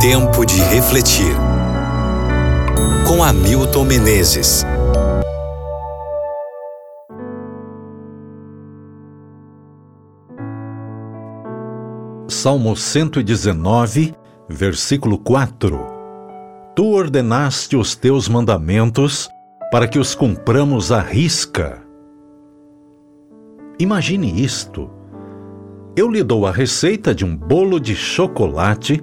Tempo de refletir. Com Hamilton Menezes. Salmo 119, versículo 4. Tu ordenaste os teus mandamentos para que os cumpramos à risca. Imagine isto. Eu lhe dou a receita de um bolo de chocolate,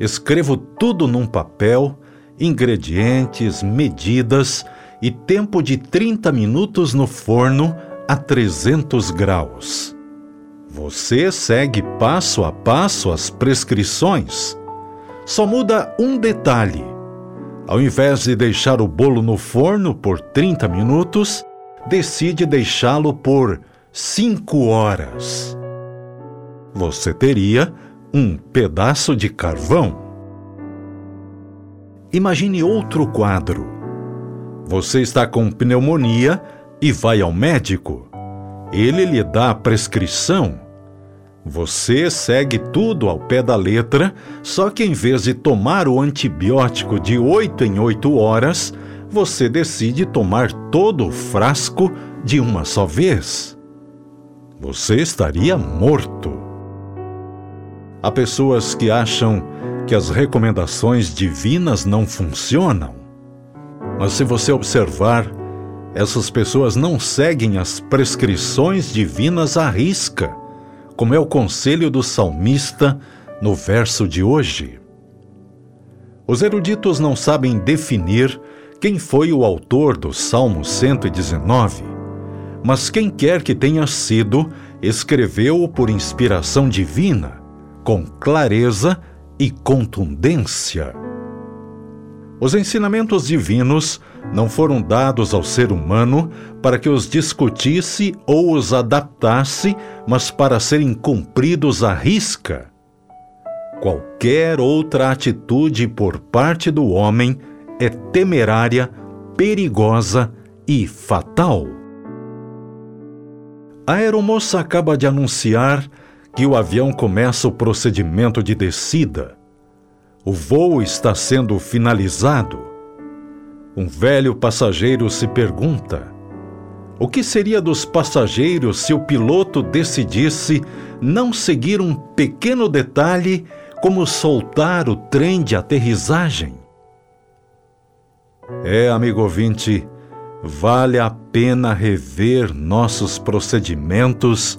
escrevo tudo num papel, ingredientes, medidas e tempo de 30 minutos no forno a 300 graus. Você segue passo a passo as prescrições. Só muda um detalhe. Ao invés de deixar o bolo no forno por 30 minutos, decide deixá-lo por 5 horas. Você teria um pedaço de carvão. Imagine outro quadro. Você está com pneumonia e vai ao médico. Ele lhe dá a prescrição você segue tudo ao pé da letra, só que em vez de tomar o antibiótico de 8 em 8 horas, você decide tomar todo o frasco de uma só vez. Você estaria morto. Há pessoas que acham que as recomendações divinas não funcionam. Mas se você observar, essas pessoas não seguem as prescrições divinas à risca como é o conselho do salmista no verso de hoje. Os eruditos não sabem definir quem foi o autor do Salmo 119, mas quem quer que tenha sido, escreveu-o por inspiração divina, com clareza e contundência. Os ensinamentos divinos não foram dados ao ser humano para que os discutisse ou os adaptasse, mas para serem cumpridos à risca. Qualquer outra atitude por parte do homem é temerária, perigosa e fatal. A aeromoça acaba de anunciar que o avião começa o procedimento de descida. O voo está sendo finalizado. Um velho passageiro se pergunta: o que seria dos passageiros se o piloto decidisse não seguir um pequeno detalhe como soltar o trem de aterrissagem? É, amigo ouvinte, vale a pena rever nossos procedimentos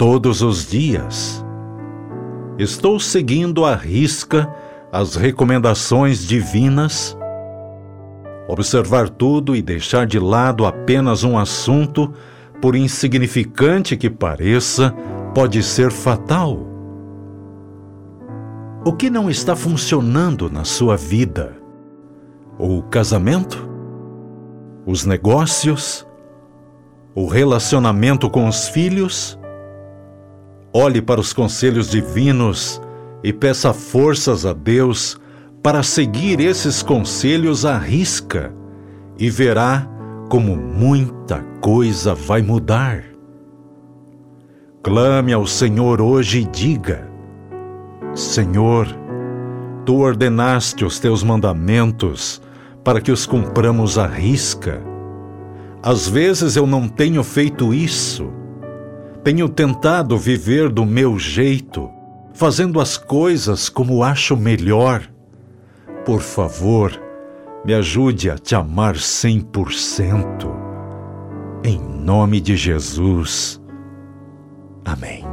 todos os dias. Estou seguindo à risca as recomendações divinas, observar tudo e deixar de lado apenas um assunto, por insignificante que pareça, pode ser fatal. O que não está funcionando na sua vida? O casamento? Os negócios? O relacionamento com os filhos? Olhe para os conselhos divinos e peça forças a Deus para seguir esses conselhos à risca e verá como muita coisa vai mudar. Clame ao Senhor hoje e diga: Senhor, tu ordenaste os teus mandamentos para que os cumpramos à risca. Às vezes eu não tenho feito isso. Tenho tentado viver do meu jeito fazendo as coisas como acho melhor. Por favor, me ajude a te amar 100%. Em nome de Jesus. Amém.